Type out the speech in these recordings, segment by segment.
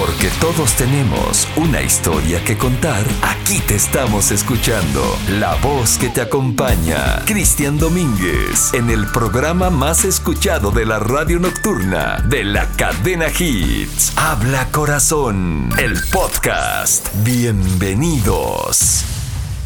Porque todos tenemos una historia que contar, aquí te estamos escuchando. La voz que te acompaña, Cristian Domínguez, en el programa más escuchado de la radio nocturna de la cadena Hits. Habla corazón, el podcast. Bienvenidos.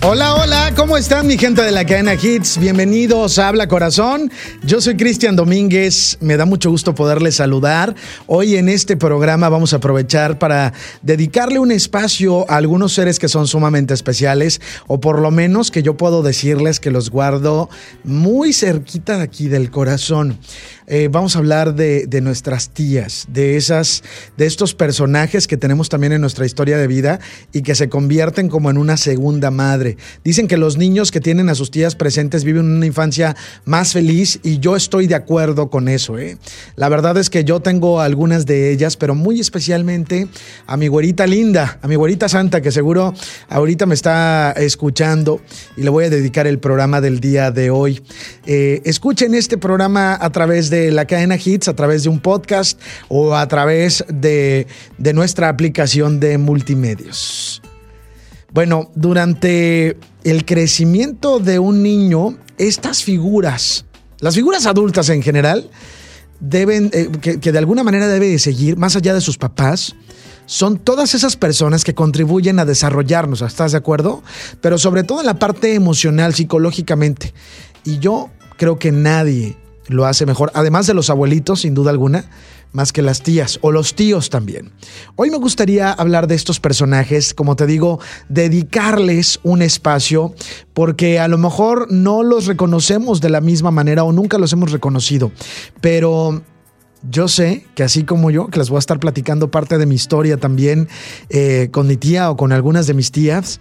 Hola, hola, ¿cómo están mi gente de la cadena Hits? Bienvenidos a Habla Corazón. Yo soy Cristian Domínguez, me da mucho gusto poderles saludar. Hoy en este programa vamos a aprovechar para dedicarle un espacio a algunos seres que son sumamente especiales, o por lo menos que yo puedo decirles que los guardo muy cerquita de aquí del corazón. Eh, vamos a hablar de, nuestras tías, de esas, de estos personajes que tenemos también en nuestra historia de vida y que se convierten como en una segunda madre. Dicen que los niños que tienen a sus tías presentes viven una infancia más feliz y yo estoy de acuerdo con eso. ¿eh? La verdad es que yo tengo algunas de ellas, pero muy especialmente a mi güerita linda, a mi güerita santa, que seguro ahorita me está escuchando y le voy a dedicar el programa del día de hoy. Eh, escuchen este programa a través de de la cadena Hits, a través de un podcast o a través de, de nuestra aplicación de multimedios. Bueno, durante el crecimiento de un niño, estas figuras, las figuras adultas en general, deben, eh, que, que, de alguna manera debe seguir, más allá de sus papás, son todas esas personas que contribuyen a desarrollarnos, ¿estás de acuerdo? Pero sobre todo en la parte emocional, psicológicamente. Y yo creo que nadie lo hace mejor, además de los abuelitos, sin duda alguna, más que las tías o los tíos también. Hoy me gustaría hablar de estos personajes, como te digo, dedicarles un espacio, porque a lo mejor no los reconocemos de la misma manera o nunca los hemos reconocido, pero yo sé que así como yo, que les voy a estar platicando parte de mi historia también eh, con mi tía o con algunas de mis tías,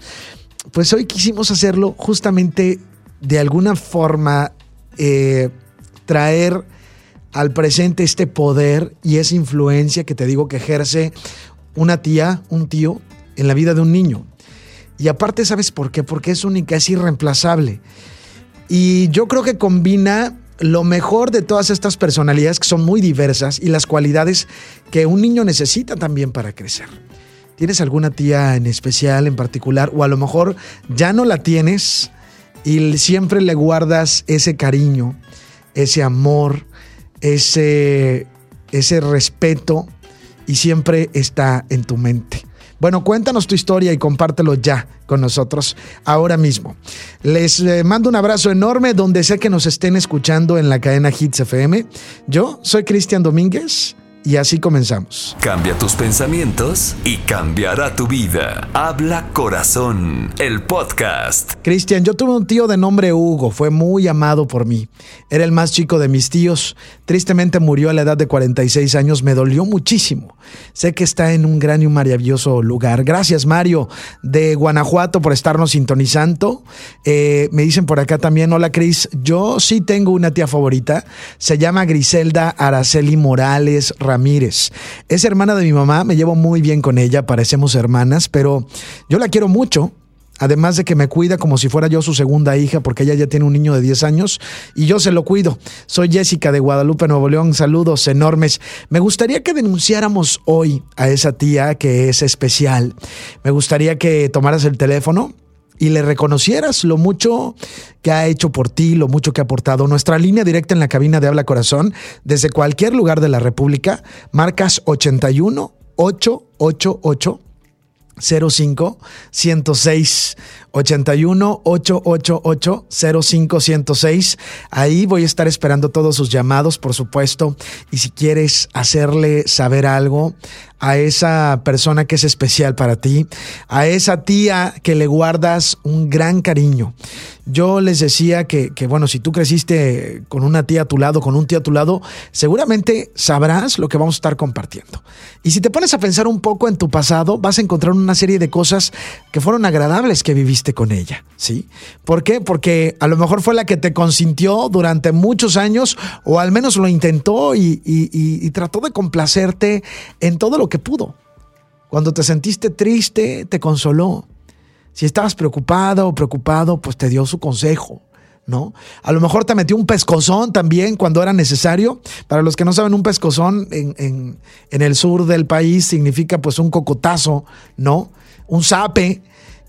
pues hoy quisimos hacerlo justamente de alguna forma eh, traer al presente este poder y esa influencia que te digo que ejerce una tía, un tío en la vida de un niño. Y aparte, ¿sabes por qué? Porque es única, es irreemplazable. Y yo creo que combina lo mejor de todas estas personalidades que son muy diversas y las cualidades que un niño necesita también para crecer. ¿Tienes alguna tía en especial, en particular? O a lo mejor ya no la tienes y siempre le guardas ese cariño ese amor, ese, ese respeto y siempre está en tu mente. Bueno, cuéntanos tu historia y compártelo ya con nosotros ahora mismo. Les eh, mando un abrazo enorme donde sé que nos estén escuchando en la cadena Hits FM. Yo soy Cristian Domínguez y así comenzamos. Cambia tus pensamientos y cambiará tu vida. Habla Corazón, el podcast. Cristian, yo tuve un tío de nombre Hugo, fue muy amado por mí. Era el más chico de mis tíos. Tristemente murió a la edad de 46 años, me dolió muchísimo. Sé que está en un gran y maravilloso lugar. Gracias, Mario, de Guanajuato, por estarnos sintonizando. Eh, me dicen por acá también, hola Cris, yo sí tengo una tía favorita. Se llama Griselda Araceli Morales Ramírez. Es hermana de mi mamá, me llevo muy bien con ella, parecemos hermanas, pero yo la quiero mucho. Además de que me cuida como si fuera yo su segunda hija, porque ella ya tiene un niño de 10 años y yo se lo cuido. Soy Jessica de Guadalupe, Nuevo León. Saludos enormes. Me gustaría que denunciáramos hoy a esa tía que es especial. Me gustaría que tomaras el teléfono y le reconocieras lo mucho que ha hecho por ti, lo mucho que ha aportado. Nuestra línea directa en la cabina de Habla Corazón, desde cualquier lugar de la República, marcas 81 888 05 106 81 888 05 106. Ahí voy a estar esperando todos sus llamados, por supuesto. Y si quieres hacerle saber algo a esa persona que es especial para ti, a esa tía que le guardas un gran cariño. Yo les decía que, que, bueno, si tú creciste con una tía a tu lado, con un tío a tu lado, seguramente sabrás lo que vamos a estar compartiendo. Y si te pones a pensar un poco en tu pasado, vas a encontrar una serie de cosas que fueron agradables que viviste con ella, ¿sí? ¿Por qué? Porque a lo mejor fue la que te consintió durante muchos años, o al menos lo intentó y, trató de complacerte en todo lo que pudo. Cuando te sentiste triste, te consoló. Si estabas preocupado o preocupado, pues te dio su consejo, ¿no? A lo mejor te metió un pescozón también cuando era necesario. Para los que no saben, un pescozón en, en, en el sur del país significa pues un cocotazo, ¿no? Un zape,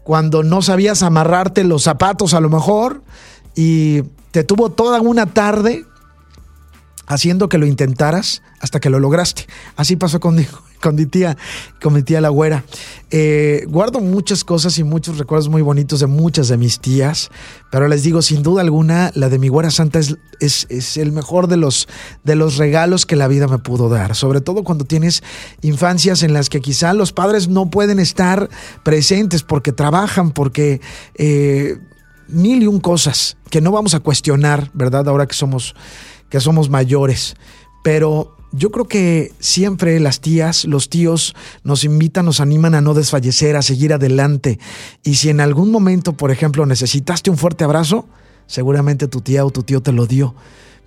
cuando no sabías amarrarte los zapatos a lo mejor y te tuvo toda una tarde haciendo que lo intentaras hasta que lo lograste. Así pasó conmigo, con mi tía, con mi tía la güera. Eh, guardo muchas cosas y muchos recuerdos muy bonitos de muchas de mis tías, pero les digo, sin duda alguna, la de mi güera santa es, es, es, el mejor de los, de los regalos que la vida me pudo dar, sobre todo cuando tienes infancias en las que quizá los padres no pueden estar presentes porque trabajan, porque... Eh, mil y un cosas que no vamos a cuestionar, ¿verdad? Ahora que somos que somos mayores. Pero yo creo que siempre las tías, los tíos nos invitan, nos animan a no desfallecer, a seguir adelante. Y si en algún momento, por ejemplo, necesitaste un fuerte abrazo, seguramente tu tía o tu tío te lo dio.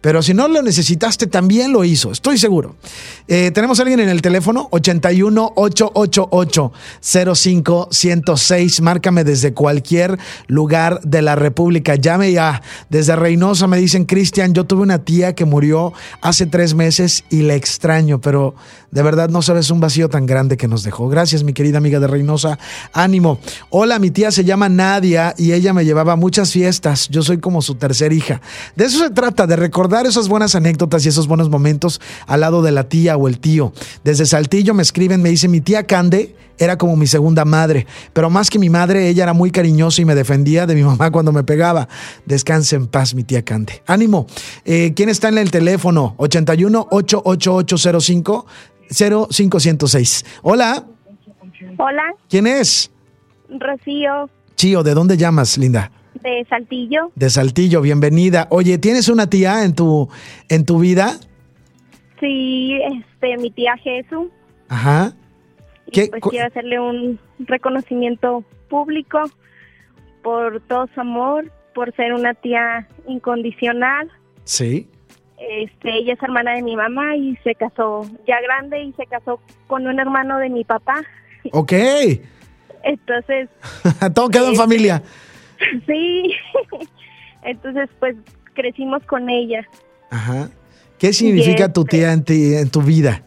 Pero si no lo necesitaste, también lo hizo, estoy seguro. Eh, tenemos a alguien en el teléfono, 81-888-05-106. Márcame desde cualquier lugar de la República. Llame ya. Desde Reynosa me dicen, Cristian, yo tuve una tía que murió hace tres meses y la extraño, pero de verdad no sabes un vacío tan grande que nos dejó. Gracias, mi querida amiga de Reynosa. Ánimo. Hola, mi tía se llama Nadia y ella me llevaba muchas fiestas. Yo soy como su tercer hija. De eso se trata, de recordar dar esas buenas anécdotas y esos buenos momentos al lado de la tía o el tío. Desde Saltillo me escriben, me dice, mi tía Cande era como mi segunda madre, pero más que mi madre, ella era muy cariñosa y me defendía de mi mamá cuando me pegaba. Descanse en paz, mi tía Cande. Ánimo. Eh, ¿Quién está en el teléfono? 81 88805 0506. Hola. Hola. ¿Quién es? Rocío. Chío, ¿de dónde llamas, linda? De Saltillo. De Saltillo, bienvenida. Oye, ¿tienes una tía en tu, en tu vida? Sí, este, mi tía Jesús. Ajá. ¿Qué? pues quiero hacerle un reconocimiento público por todo su amor, por ser una tía incondicional. Sí. Este, ella es hermana de mi mamá y se casó ya grande y se casó con un hermano de mi papá. Ok. Entonces. todo quedó en este, familia. Sí, entonces pues crecimos con ella. Ajá. ¿Qué significa tu este- tía en, ti- en tu vida?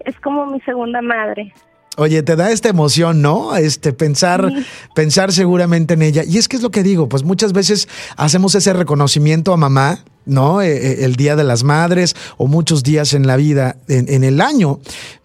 Es como mi segunda madre. Oye, te da esta emoción, ¿no? Este pensar, Sí. pensar seguramente en ella. Y es que es lo que digo, pues muchas veces hacemos ese reconocimiento a mamá, ¿no? Eh, eh, el Día de las Madres o muchos días en la vida, en, en el año.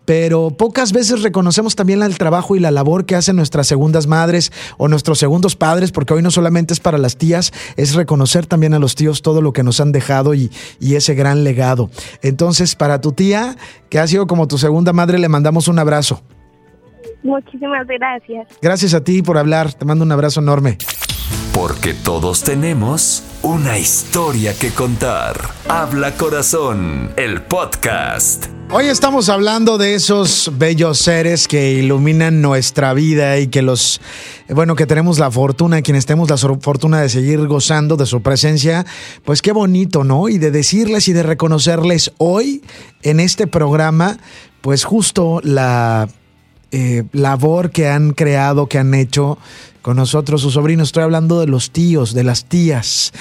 Pero pocas veces reconocemos también el trabajo y la labor que hacen nuestras segundas madres o nuestros segundos padres, porque hoy no solamente es para las tías, es reconocer también a los tíos todo lo que nos han dejado y, y ese gran legado. Entonces, para tu tía, que ha sido como tu segunda madre, le mandamos un abrazo. Muchísimas gracias. Gracias a ti por hablar. Te mando un abrazo enorme. Porque todos tenemos una historia que contar. Habla corazón, el podcast. Hoy estamos hablando de esos bellos seres que iluminan nuestra vida y que los, bueno, que tenemos la fortuna, quienes tenemos la fortuna de seguir gozando de su presencia, pues qué bonito, ¿no? Y de decirles y de reconocerles hoy en este programa, pues justo la eh, labor que han creado, que han hecho con nosotros, sus sobrinos. Estoy hablando de los tíos, de las tías.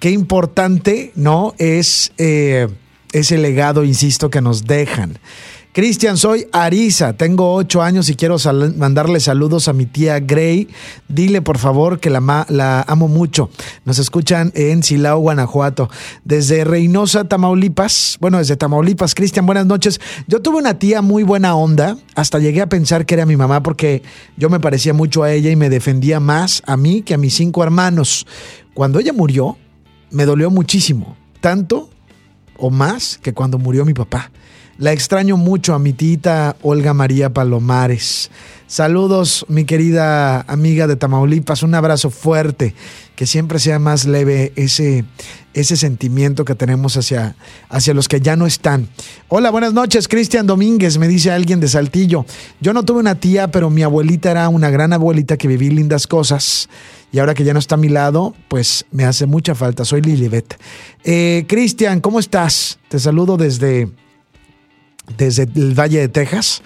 Qué importante, ¿no? Es eh, ese legado, insisto, que nos dejan. Cristian, soy Arisa, tengo ocho años y quiero mandarle saludos a mi tía Gray. Dile por favor que la, la amo mucho. Nos escuchan en Silao, Guanajuato. Desde Reynosa, Tamaulipas. Bueno, desde Tamaulipas. Cristian, buenas noches. Yo tuve una tía muy buena onda. Hasta llegué a pensar que era mi mamá porque yo me parecía mucho a ella y me defendía más a mí que a mis cinco hermanos. Cuando ella murió, me dolió muchísimo. Tanto o más que cuando murió mi papá. La extraño mucho a mi tita Olga María Palomares. Saludos, mi querida amiga de Tamaulipas. Un abrazo fuerte. Que siempre sea más leve ese, ese sentimiento que tenemos hacia, hacia los que ya no están. Hola, buenas noches, Cristian Domínguez, me dice alguien de Saltillo. Yo no tuve una tía, pero mi abuelita era una gran abuelita que viví lindas cosas. Y ahora que ya no está a mi lado, pues me hace mucha falta. Soy Lilibet. Eh, Cristian, ¿cómo estás? Te saludo desde, desde el Valle de Texas.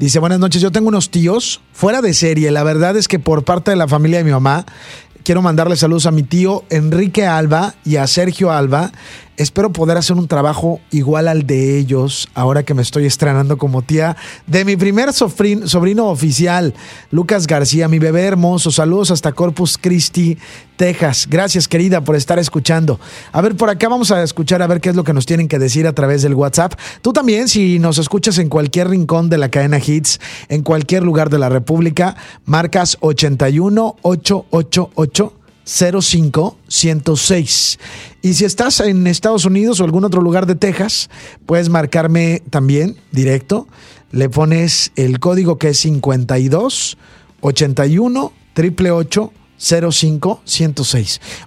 Dice, buenas noches, yo tengo unos tíos fuera de serie. La verdad es que por parte de la familia de mi mamá, quiero mandarle saludos a mi tío Enrique Alba y a Sergio Alba. Espero poder hacer un trabajo igual al de ellos ahora que me estoy estrenando como tía de mi primer sobrino, sobrino oficial, Lucas García, mi bebé hermoso. Saludos hasta Corpus Christi, Texas. Gracias, querida, por estar escuchando. A ver, por acá vamos a escuchar a ver qué es lo que nos tienen que decir a través del WhatsApp. Tú también, si nos escuchas en cualquier rincón de la cadena Hits, en cualquier lugar de la República, marcas 81 888 05106. Y si estás en Estados Unidos o algún otro lugar de Texas, puedes marcarme también directo. Le pones el código que es 52 81 888 05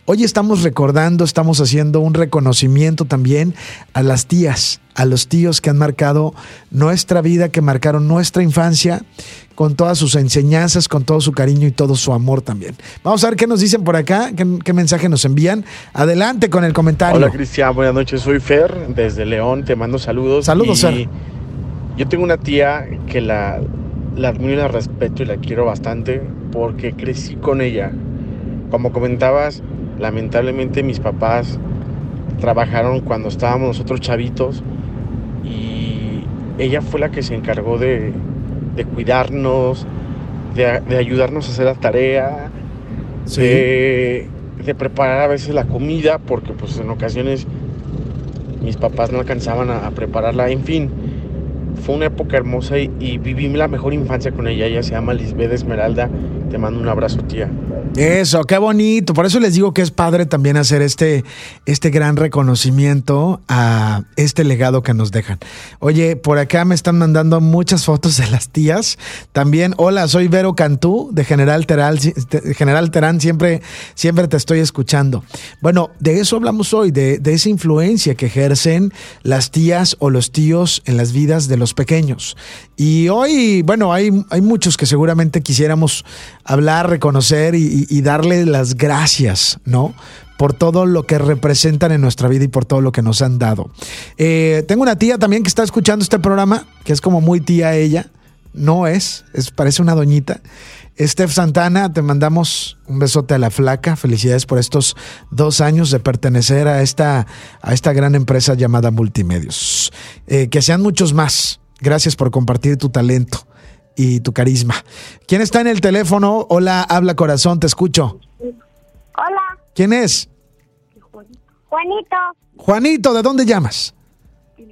Hoy estamos recordando, estamos haciendo un reconocimiento también a las tías, a los tíos que han marcado nuestra vida, que marcaron nuestra infancia, con todas sus enseñanzas, con todo su cariño y todo su amor también. Vamos a ver qué nos dicen por acá, qué, mensaje nos envían. Adelante con el comentario. Hola Cristian, buenas noches, soy Fer desde León, te mando saludos. Saludos, Fer. Yo tengo una tía que la, la admiro y la respeto y la quiero bastante porque crecí con ella. Como comentabas, lamentablemente mis papás trabajaron cuando estábamos nosotros chavitos y ella fue la que se encargó de, cuidarnos, de, ayudarnos a hacer la tarea, de, preparar a veces la comida, porque pues en ocasiones mis papás no alcanzaban a prepararla, en fin fue una época hermosa y, viví la mejor infancia con ella. Ella se llama Lisbeth Esmeralda. Te mando un abrazo, tía. Eso, qué bonito. Por eso les digo que es padre también hacer este, este gran reconocimiento a este legado que nos dejan. Oye, por acá me están mandando muchas fotos de las tías. También, hola, soy Vero Cantú de General Terán. General Terán, siempre, siempre te estoy escuchando. Bueno, de eso hablamos hoy, de, de esa influencia que ejercen las tías o los tíos en las vidas de los pequeños. Y hoy, bueno, hay, hay muchos que seguramente quisiéramos hablar, reconocer y, darle las gracias, ¿no? por todo lo que representan en nuestra vida y por todo lo que nos han dado. Eh, tengo una tía también que está escuchando este programa, que es como muy tía ella. No es, es parece una doñita. Steph Santana, te mandamos un besote a la flaca. Felicidades por estos dos años de pertenecer a esta, a esta gran empresa llamada Multimedios. Eh, que sean muchos más. Gracias por compartir tu talento y tu carisma. ¿Quién está en el teléfono? Hola, habla corazón, te escucho. Hola. ¿Quién es? Juanito. Juanito, ¿de dónde llamas? De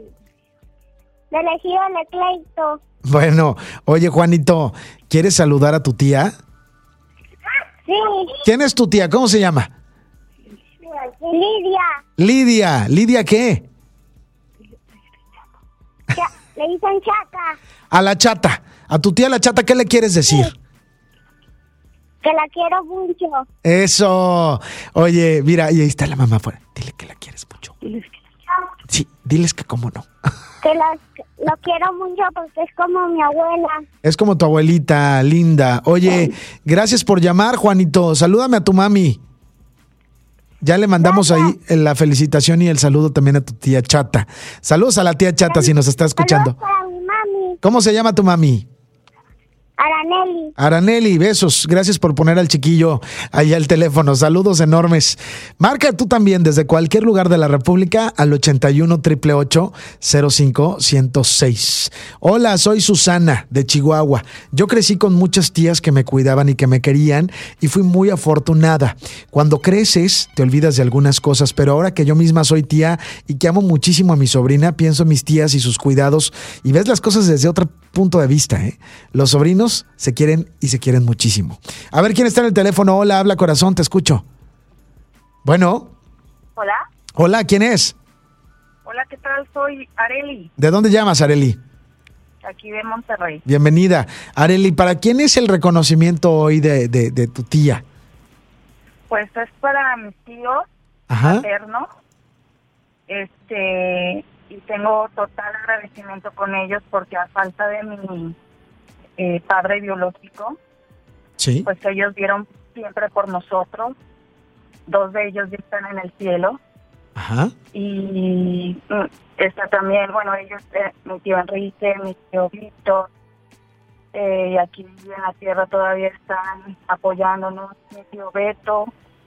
elegido de Cleito. Bueno, oye Juanito, ¿quieres saludar a tu tía? Sí. ¿Quién es tu tía? ¿Cómo se llama? Lidia. Lidia, ¿Lidia qué? Le dicen chata. A la chata. A tu tía la chata, ¿qué le quieres decir? Que la quiero mucho. Eso. Oye, mira, y ahí está la mamá afuera. Dile que la quieres mucho. Sí, diles que cómo no. Que la, lo quiero mucho porque es como mi abuela. Es como tu abuelita, linda. Oye, gracias por llamar, Juanito. Salúdame a tu mami. Ya le mandamos ahí la felicitación y el saludo también a tu tía Chata. Saludos a la tía Chata si nos está escuchando. ¿Cómo se llama tu mami? Araneli. Araneli, besos. Gracias por poner al chiquillo ahí al teléfono. Saludos enormes. Marca tú también desde cualquier lugar de la República al 81 05 106. Hola, soy Susana de Chihuahua. Yo crecí con muchas tías que me cuidaban y que me querían y fui muy afortunada. Cuando creces te olvidas de algunas cosas, pero ahora que yo misma soy tía y que amo muchísimo a mi sobrina, pienso en mis tías y sus cuidados y ves las cosas desde otro punto de vista. ¿eh? Los sobrinos se quieren y se quieren muchísimo. A ver quién está en el teléfono. Hola, habla corazón, te escucho. Bueno. Hola. Hola, ¿quién es? Hola, ¿qué tal? Soy Areli. ¿De dónde llamas, Areli? Aquí de Monterrey. Bienvenida. Areli, ¿para quién es el reconocimiento hoy de, de, tu tía? Pues es para mis tíos Ajá. Este, y tengo total agradecimiento con ellos porque a falta de mi eh, padre biológico, sí. pues ellos dieron siempre por nosotros. Dos de ellos ya están en el cielo. Ajá. Y mm, está también, bueno, ellos, eh, mi tío Enrique, mi tío Víctor, eh, aquí en la tierra todavía están apoyándonos mi tío Beto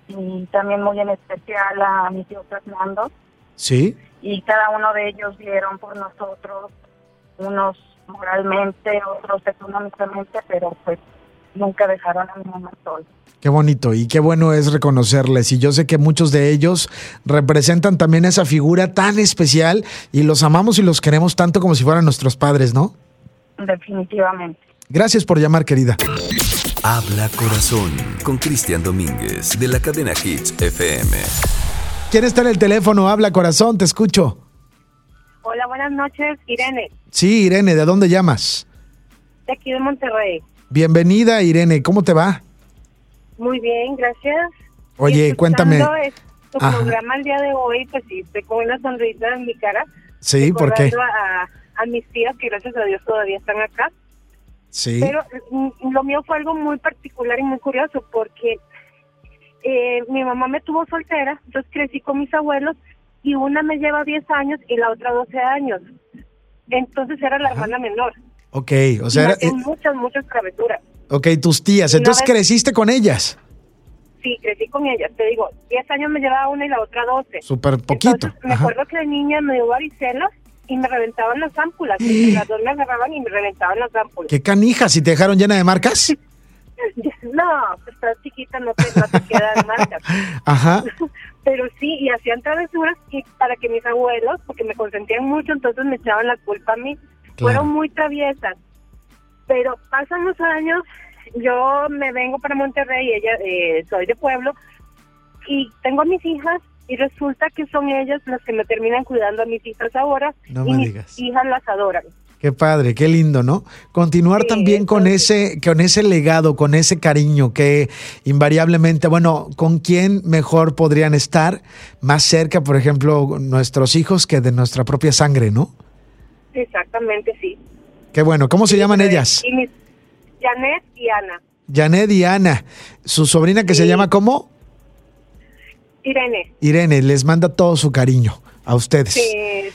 y también muy en especial a mi tío Fernando. Sí. Y cada uno de ellos dieron por nosotros, unos moralmente, otros económicamente, pero pues nunca dejaron a mi mamá sola. Qué bonito y qué bueno es reconocerles. Y yo sé que muchos de ellos representan también esa figura tan especial y los amamos y los queremos tanto como si fueran nuestros padres, ¿no? Definitivamente. Gracias por llamar, querida. Habla Corazón con Cristian Domínguez de la cadena Hits FM. ¿Quién está en el teléfono? Habla Corazón, te escucho. Buenas noches, Irene, Sí, Irene, ¿de dónde llamas? de aquí de Monterrey. Bienvenida, Irene, ¿cómo te va? Muy bien, gracias. Oye, cuéntame. Tu Ajá. programa el día de hoy, pues sí, estoy con una sonrisa en mi cara. Sí, ¿por qué? a mis tías que gracias a Dios todavía están acá. Sí. Pero mm, lo mío fue algo muy particular y muy curioso porque eh, mi mamá me tuvo soltera, entonces crecí con mis abuelos y una me lleva 10 años y la otra 12 años. Entonces era la hermana menor. Ok, o sea, Y era- hacía eh, muchas, muchas travesuras. ok, tus tías, entonces vez- creciste con ellas. Sí, crecí con ellas. Te digo, 10 años me llevaba una y la otra 12. Súper poquito. Entonces, me Ajá. acuerdo que de niña me dio varicela y me reventaban las ámpulas. Y las dos me agarraban y me reventaban las ámpulas. ¿Qué canijas? ¿Y te dejaron llena de marcas? No, pues, estás chiquita, no te, no te quedan marcas. Ajá. Pero sí, y hacían travesuras y para que mis abuelos, porque me consentían mucho, entonces me echaban la culpa a mí. Fueron muy traviesas. Pero pasan los años, yo me vengo para Monterrey, ella, eh, soy de pueblo, y tengo a mis hijas, y resulta que son ellas las que me terminan cuidando a mis hijas ahora, No y mis digas. hijas las adoran. Qué padre, qué lindo, ¿no? Continuar Sí, también con entonces- ese, con ese legado, con ese cariño que invariablemente, bueno, ¿con quién mejor podrían estar más cerca, por ejemplo, nuestros hijos que de nuestra propia sangre, ¿no? Exactamente, sí. Qué bueno. ¿Cómo se llaman ellas? Y mis, Janet y Ana. Janet y Ana. Su sobrina que se llama ¿cómo? Irene. Irene, les manda todo su cariño a ustedes. Sí,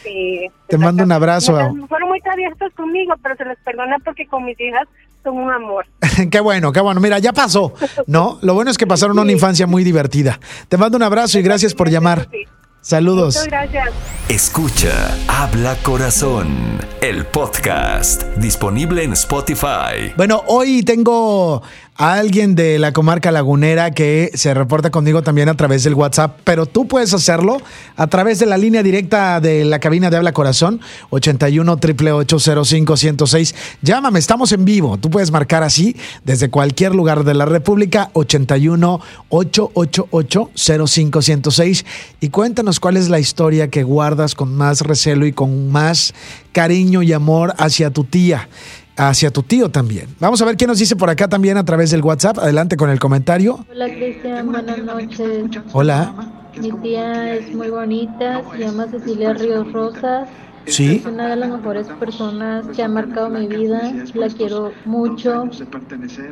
sí. Te mando un abrazo. Me- Traviesas conmigo, pero se les perdona porque con mis hijas son un amor. qué bueno, qué bueno. Mira, ya pasó, ¿no? Lo bueno es que pasaron una infancia muy divertida. Te mando un abrazo y gracias por llamar. Sí. Saludos. Muchas gracias. Escucha Habla Corazón, el podcast disponible en Spotify. Bueno, hoy tengo a alguien de la comarca lagunera que se reporta conmigo también a través del WhatsApp, pero tú puedes hacerlo a través de la línea directa de la cabina de Habla Corazón, 81 888 106 Llámame, estamos en vivo. Tú puedes marcar así desde cualquier lugar de la República, 81 888 106 y cuéntanos cuál es la historia que guardas con más recelo y con más cariño y amor hacia tu tía hacia tu tío también. Vamos a ver qué nos dice por acá también a través del WhatsApp. Adelante con el comentario. Hola Cristian, buenas noches. Hola. Mi tía es muy bonita, se llama Cecilia Ríos Rosas. Sí. Es una de las mejores personas que ha marcado mi vida. La quiero mucho.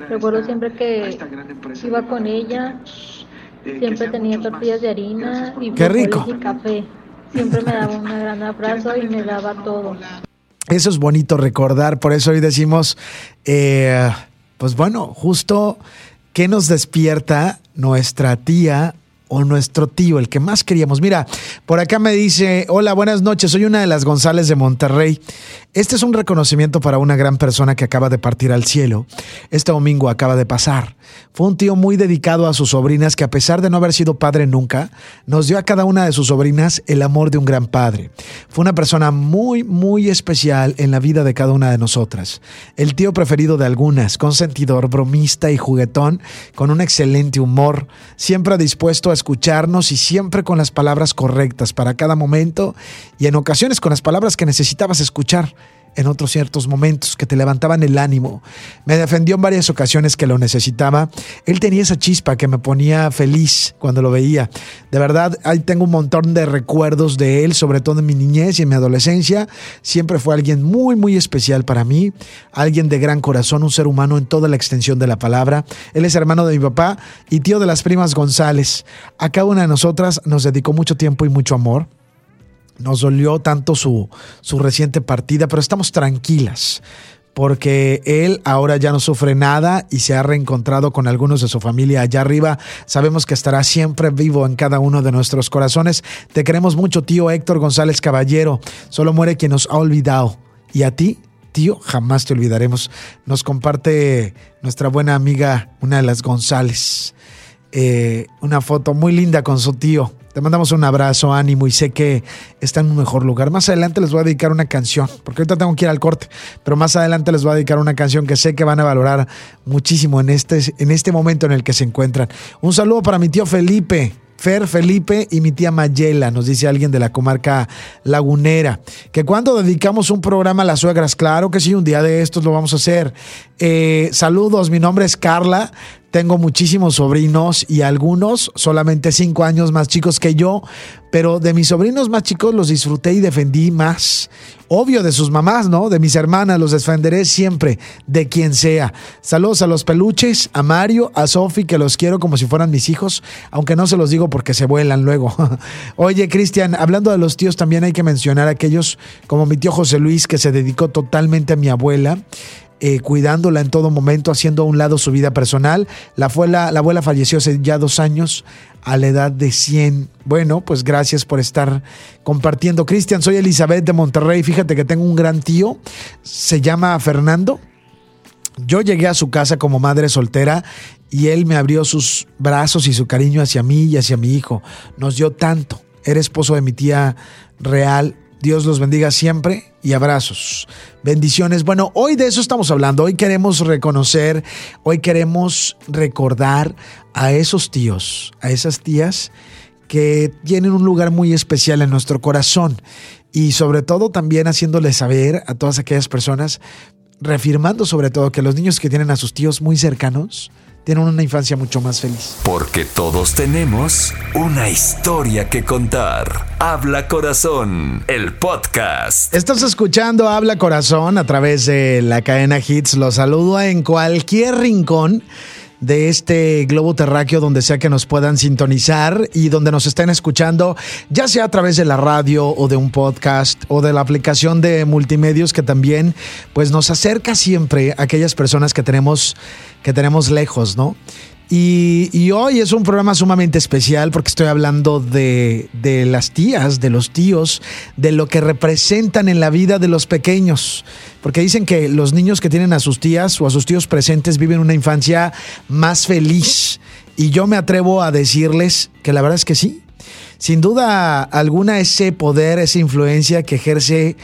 Recuerdo siempre que iba con ella. Siempre tenía tortillas de harina y Qué rico. y café. Siempre me daba un gran abrazo y me daba todo. Eso es bonito recordar, por eso hoy decimos, eh, pues bueno, justo que nos despierta nuestra tía o nuestro tío, el que más queríamos. Mira, por acá me dice, hola, buenas noches, soy una de las González de Monterrey. Este es un reconocimiento para una gran persona que acaba de partir al cielo. Este domingo acaba de pasar. Fue un tío muy dedicado a sus sobrinas que a pesar de no haber sido padre nunca, nos dio a cada una de sus sobrinas el amor de un gran padre. Fue una persona muy, muy especial en la vida de cada una de nosotras. El tío preferido de algunas, consentidor, bromista y juguetón, con un excelente humor, siempre dispuesto a escucharnos y siempre con las palabras correctas para cada momento y en ocasiones con las palabras que necesitabas escuchar en otros ciertos momentos que te levantaban el ánimo. Me defendió en varias ocasiones que lo necesitaba. Él tenía esa chispa que me ponía feliz cuando lo veía. De verdad, ahí tengo un montón de recuerdos de él, sobre todo en mi niñez y en mi adolescencia. Siempre fue alguien muy, muy especial para mí. Alguien de gran corazón, un ser humano en toda la extensión de la palabra. Él es hermano de mi papá y tío de las primas González. A cada una de nosotras nos dedicó mucho tiempo y mucho amor. Nos dolió tanto su, su reciente partida, pero estamos tranquilas porque él ahora ya no sufre nada y se ha reencontrado con algunos de su familia allá arriba. Sabemos que estará siempre vivo en cada uno de nuestros corazones. Te queremos mucho, tío Héctor González Caballero. Solo muere quien nos ha olvidado. Y a ti, tío, jamás te olvidaremos. Nos comparte nuestra buena amiga, una de las González, eh, una foto muy linda con su tío. Te mandamos un abrazo, ánimo y sé que está en un mejor lugar. Más adelante les voy a dedicar una canción, porque ahorita tengo que ir al corte, pero más adelante les voy a dedicar una canción que sé que van a valorar muchísimo en este, en este momento en el que se encuentran. Un saludo para mi tío Felipe. Fer Felipe y mi tía Mayela, nos dice alguien de la comarca lagunera. Que cuando dedicamos un programa a las suegras, claro que sí, un día de estos lo vamos a hacer. Eh, saludos, mi nombre es Carla. Tengo muchísimos sobrinos y algunos solamente cinco años más chicos que yo, pero de mis sobrinos más chicos los disfruté y defendí más. Obvio de sus mamás, ¿no? De mis hermanas los defenderé siempre, de quien sea. Saludos a los peluches, a Mario, a Sofi, que los quiero como si fueran mis hijos, aunque no se los digo porque se vuelan luego. Oye, Cristian, hablando de los tíos, también hay que mencionar a aquellos como mi tío José Luis, que se dedicó totalmente a mi abuela. Eh, cuidándola en todo momento, haciendo a un lado su vida personal. La, abuela, la abuela falleció hace ya dos años a la edad de 100. Bueno, pues gracias por estar compartiendo. Cristian, soy Elizabeth de Monterrey. Fíjate que tengo un gran tío, se llama Fernando. Yo llegué a su casa como madre soltera y él me abrió sus brazos y su cariño hacia mí y hacia mi hijo. Nos dio tanto. Era esposo de mi tía real Dios los bendiga siempre y abrazos. Bendiciones. Bueno, hoy de eso estamos hablando. Hoy queremos reconocer, hoy queremos recordar a esos tíos, a esas tías que tienen un lugar muy especial en nuestro corazón y sobre todo también haciéndoles saber a todas aquellas personas, reafirmando sobre todo que los niños que tienen a sus tíos muy cercanos, tienen una infancia mucho más feliz. Porque todos tenemos una historia que contar. Habla Corazón, el podcast. Estás escuchando Habla Corazón a través de la cadena Hits. Los saludo en cualquier rincón de este globo terráqueo donde sea que nos puedan sintonizar y donde nos estén escuchando, ya sea a través de la radio o de un podcast o de la aplicación de multimedios que también pues nos acerca siempre a aquellas personas que tenemos que tenemos lejos, ¿no? Y, hoy es un programa sumamente especial porque estoy hablando de, de, las tías, de los tíos, de lo que representan en la vida de los pequeños. Porque dicen que los niños que tienen a sus tías o a sus tíos presentes viven una infancia más feliz. Y yo me atrevo a decirles que la verdad es que sí. Sin duda alguna ese poder, esa influencia que ejerce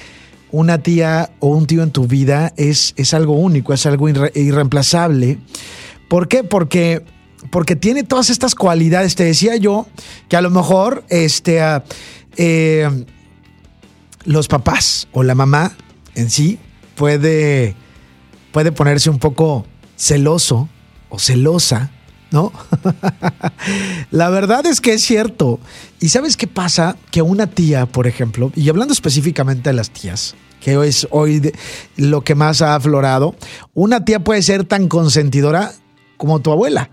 una tía o un tío en tu vida es, es algo único, es algo irreemplazable. ¿Por qué? Porque porque tiene todas estas cualidades. Te decía yo que a lo mejor este, ah, eh, los papás o la mamá en sí puede, puede ponerse un poco celoso o celosa, ¿no? la verdad es que es cierto. ¿Y sabes qué pasa? Que una tía, por ejemplo, y hablando específicamente de las tías, que es hoy lo que más ha aflorado, una tía puede ser tan consentidora como tu abuela.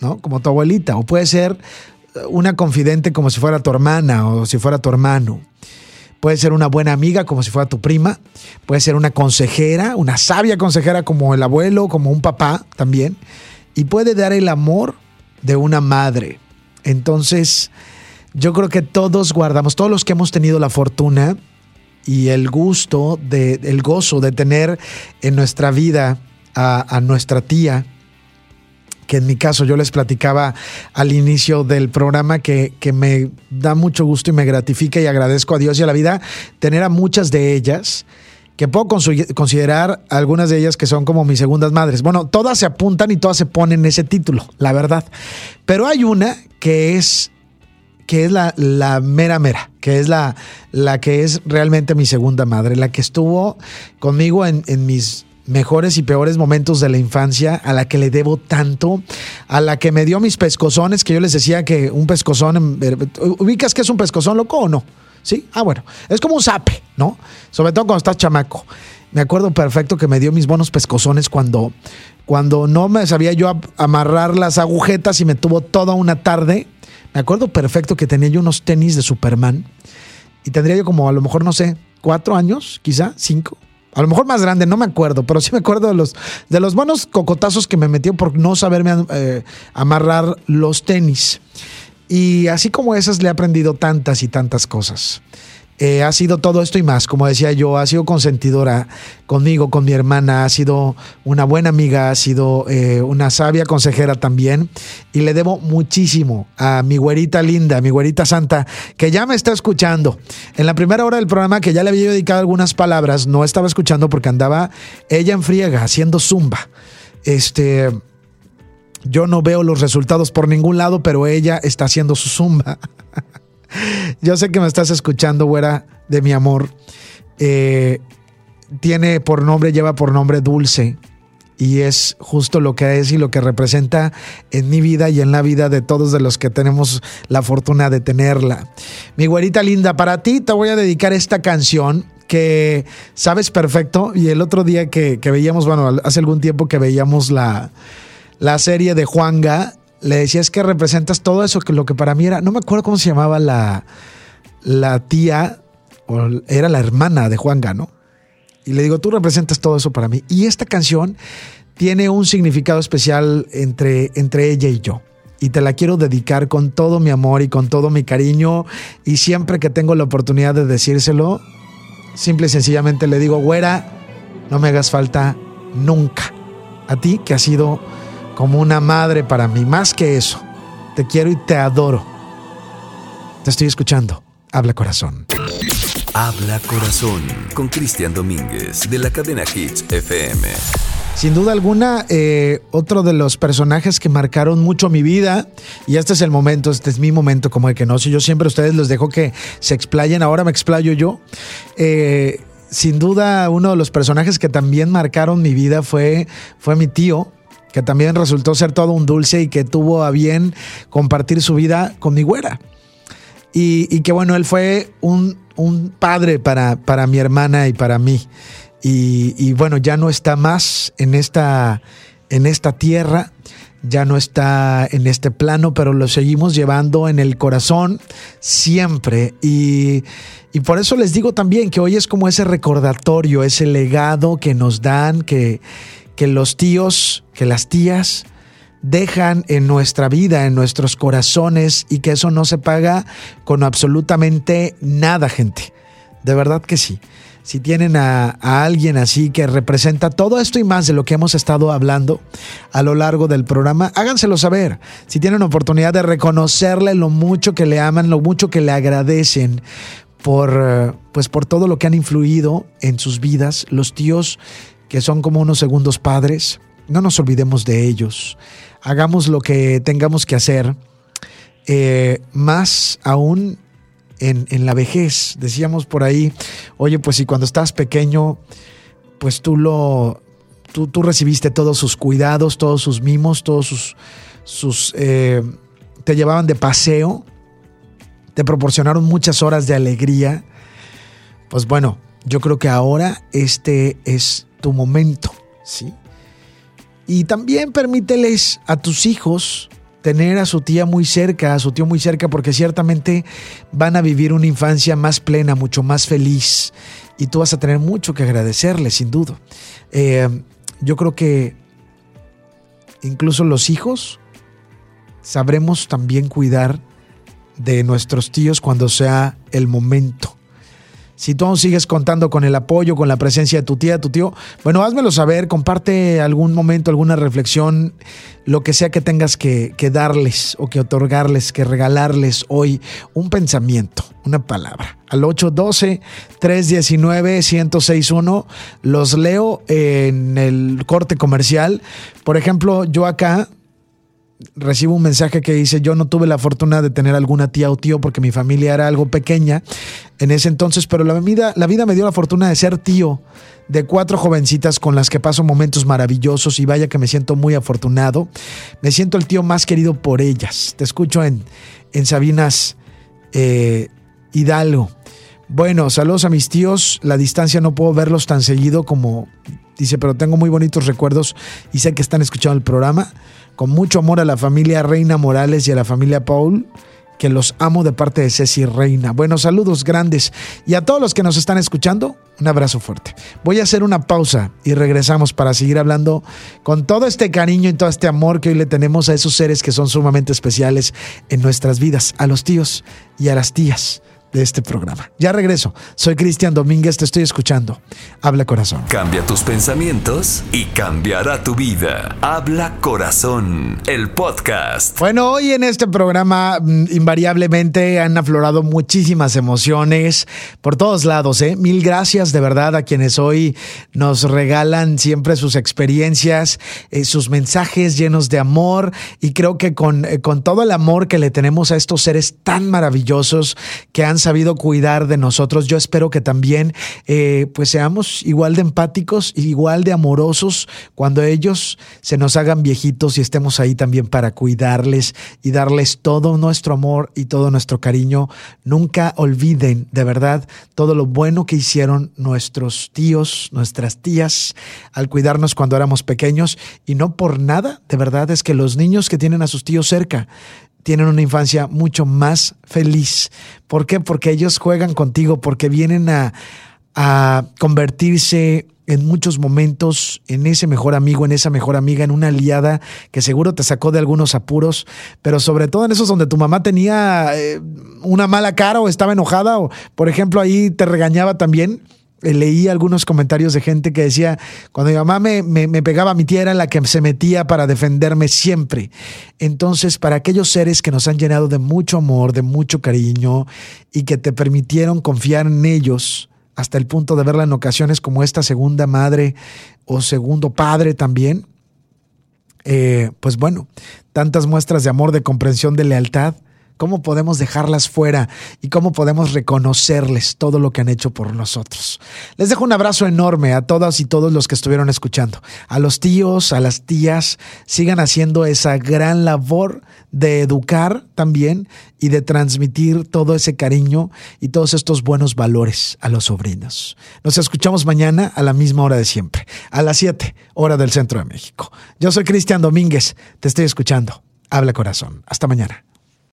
¿no? Como tu abuelita, o puede ser una confidente como si fuera tu hermana o si fuera tu hermano. Puede ser una buena amiga como si fuera tu prima. Puede ser una consejera, una sabia consejera como el abuelo, como un papá también. Y puede dar el amor de una madre. Entonces, yo creo que todos guardamos, todos los que hemos tenido la fortuna y el gusto, de, el gozo de tener en nuestra vida a, a nuestra tía, que en mi caso yo les platicaba al inicio del programa que, me da mucho gusto y me gratifica y agradezco a Dios y a la vida tener a muchas de ellas que puedo considerar algunas de ellas que son como mis segundas madres. Bueno, todas se apuntan y todas se ponen ese título, la verdad. Pero hay una que es que es la, la, mera mera, que es la, la que es realmente mi segunda madre, la que estuvo conmigo en, en mis mejores y peores momentos de la infancia, a la que le debo tanto, a la que me dio mis pescozones, que yo les decía que un pescozón, ¿ubicas que es un pescozón loco o no? Sí, ah, bueno, es como un zape, ¿no? Sobre todo cuando estás chamaco. Me acuerdo perfecto que me dio mis buenos pescozones cuando, cuando no me sabía yo amarrar las agujetas y me tuvo toda una tarde. Me acuerdo perfecto que tenía yo unos tenis de Superman y tendría yo como a lo mejor, no sé, cuatro años, quizá, cinco A lo mejor más grande, no me acuerdo, pero sí me acuerdo de los, de los buenos cocotazos que me metió por no saberme eh, amarrar los tenis. Y así como esas le he aprendido tantas y tantas cosas. Eh, ha sido todo esto y más, como decía yo, ha sido consentidora conmigo, con mi hermana, ha sido una buena amiga, ha sido eh, una sabia consejera también y le debo muchísimo a mi güerita linda, mi güerita santa, que ya me está escuchando. En la primera hora del programa, que ya le había dedicado algunas palabras, no estaba escuchando porque andaba ella en friega, haciendo zumba. Este... Yo no veo los resultados por ningún lado, pero ella está haciendo su zumba. Yo sé que me estás escuchando, güera, de mi amor. Eh, tiene por nombre, lleva por nombre Dulce. Y es justo lo que es y lo que representa en mi vida y en la vida de todos de los que tenemos la fortuna de tenerla. Mi güerita linda, para ti te voy a dedicar esta canción que sabes perfecto. Y el otro día que, veíamos, bueno, hace algún tiempo que veíamos la, la serie de Juanga, le decías que representas todo eso, que lo que para mí era, no me acuerdo cómo se llamaba la, la tía, o era la hermana de Juan Gano. Y le digo, tú representas todo eso para mí. Y esta canción tiene un significado especial entre, entre ella y yo. Y te la quiero dedicar con todo mi amor y con todo mi cariño. Y siempre que tengo la oportunidad de decírselo, simple y sencillamente le digo, güera, no me hagas falta nunca. A ti que has sido como una madre para mí, más que eso. Te quiero y te adoro. Te estoy escuchando. Habla corazón. Habla corazón con Cristian Domínguez de la cadena Hits FM. Sin duda alguna, eh, otro de los personajes que marcaron mucho mi vida, y este es el momento, este es mi momento como de que no sé, yo siempre a ustedes los dejo que se explayen, ahora me explayo yo. Eh, sin duda, uno de los personajes que también marcaron mi vida fue, fue mi tío, que también resultó ser todo un dulce y que tuvo a bien compartir su vida con mi güera. Y, que bueno, él fue un, padre para, para, mi hermana y para mí. Y, bueno, ya no está más en esta, en esta tierra, ya no está en este plano, pero lo seguimos llevando en el corazón siempre. Y, y por eso les digo también que hoy es como ese recordatorio, ese legado que nos dan, que, que los tíos, que las tías dejan en nuestra vida, en nuestros corazones y que eso no se paga con absolutamente nada, gente. De verdad que sí. Si tienen a, alguien así que representa todo esto y más de lo que hemos estado hablando a lo largo del programa, háganselo saber. Si tienen oportunidad de reconocerle lo mucho que le aman, lo mucho que le agradecen por, eh, pues por todo lo que han influido en sus vidas, los tíos que son como unos segundos padres. No nos olvidemos de ellos. Hagamos lo que tengamos que hacer. Eh, más aún en, en, la vejez. Decíamos por ahí, oye, pues si cuando estás pequeño, pues tú lo. Tú, tú recibiste todos sus cuidados, todos sus mimos, todos sus. sus eh, te llevaban de paseo, te proporcionaron muchas horas de alegría. Pues bueno, yo creo que ahora este es tu momento, ¿sí? Y también permíteles a tus hijos tener a su tía muy cerca, a su tío muy cerca, porque ciertamente van a vivir una infancia más plena, mucho más feliz. Y tú vas a tener mucho que agradecerles, sin duda. Eh, yo creo que incluso los hijos sabremos también cuidar de nuestros tíos cuando sea el momento. Si tú aún sigues contando con el apoyo, con la presencia de tu tía, tu tío, bueno, házmelo saber, comparte algún momento, alguna reflexión, lo que sea que tengas que, darles o que otorgarles, que regalarles hoy, un pensamiento, una palabra. Al 812-319-1061 los leo en el corte comercial. Por ejemplo, yo acá recibo un mensaje que dice, yo no tuve la fortuna de tener alguna tía o tío porque mi familia era algo pequeña en ese entonces, pero la vida, la vida me dio la fortuna de ser tío de cuatro jovencitas con las que paso momentos maravillosos y vaya que me siento muy afortunado. Me siento el tío más querido por ellas. Te escucho en, en Sabinas eh, Hidalgo. Bueno, saludos a mis tíos. La distancia no puedo verlos tan seguido como dice, pero tengo muy bonitos recuerdos y sé que están escuchando el programa con mucho amor a la familia Reina Morales y a la familia Paul que los amo de parte de Ceci Reina. Buenos saludos grandes. Y a todos los que nos están escuchando, un abrazo fuerte. Voy a hacer una pausa y regresamos para seguir hablando con todo este cariño y todo este amor que hoy le tenemos a esos seres que son sumamente especiales en nuestras vidas, a los tíos y a las tías de este programa. Ya regreso. Soy Cristian Domínguez, te estoy escuchando. Habla corazón. Cambia tus pensamientos y cambiará tu vida. Habla corazón, el podcast. Bueno, hoy en este programa mm, invariablemente han aflorado muchísimas emociones por todos lados. ¿eh? Mil gracias de verdad a quienes hoy nos regalan siempre sus experiencias, eh, sus mensajes llenos de amor y creo que con, eh, con todo el amor que le tenemos a estos seres tan maravillosos que han sabido cuidar de nosotros. Yo espero que también eh, pues seamos igual de empáticos, igual de amorosos cuando ellos se nos hagan viejitos y estemos ahí también para cuidarles y darles todo nuestro amor y todo nuestro cariño. Nunca olviden de verdad todo lo bueno que hicieron nuestros tíos, nuestras tías al cuidarnos cuando éramos pequeños y no por nada, de verdad es que los niños que tienen a sus tíos cerca tienen una infancia mucho más feliz. ¿Por qué? Porque ellos juegan contigo, porque vienen a, a convertirse en muchos momentos en ese mejor amigo, en esa mejor amiga, en una aliada que seguro te sacó de algunos apuros, pero sobre todo en esos donde tu mamá tenía eh, una mala cara o estaba enojada o, por ejemplo, ahí te regañaba también leí algunos comentarios de gente que decía, cuando mi mamá me, me, pegaba, mi tía era la que se metía para defenderme siempre. Entonces, para aquellos seres que nos han llenado de mucho amor, de mucho cariño y que te permitieron confiar en ellos hasta el punto de verla en ocasiones como esta segunda madre o segundo padre también, eh, pues bueno, tantas muestras de amor, de comprensión, de lealtad ¿Cómo podemos dejarlas fuera y cómo podemos reconocerles todo lo que han hecho por nosotros? Les dejo un abrazo enorme a todas y todos los que estuvieron escuchando. A los tíos, a las tías, sigan haciendo esa gran labor de educar también y de transmitir todo ese cariño y todos estos buenos valores a los sobrinos. Nos escuchamos mañana a la misma hora de siempre, a las 7, hora del centro de México. Yo soy Cristian Domínguez, te estoy escuchando. Habla corazón. Hasta mañana.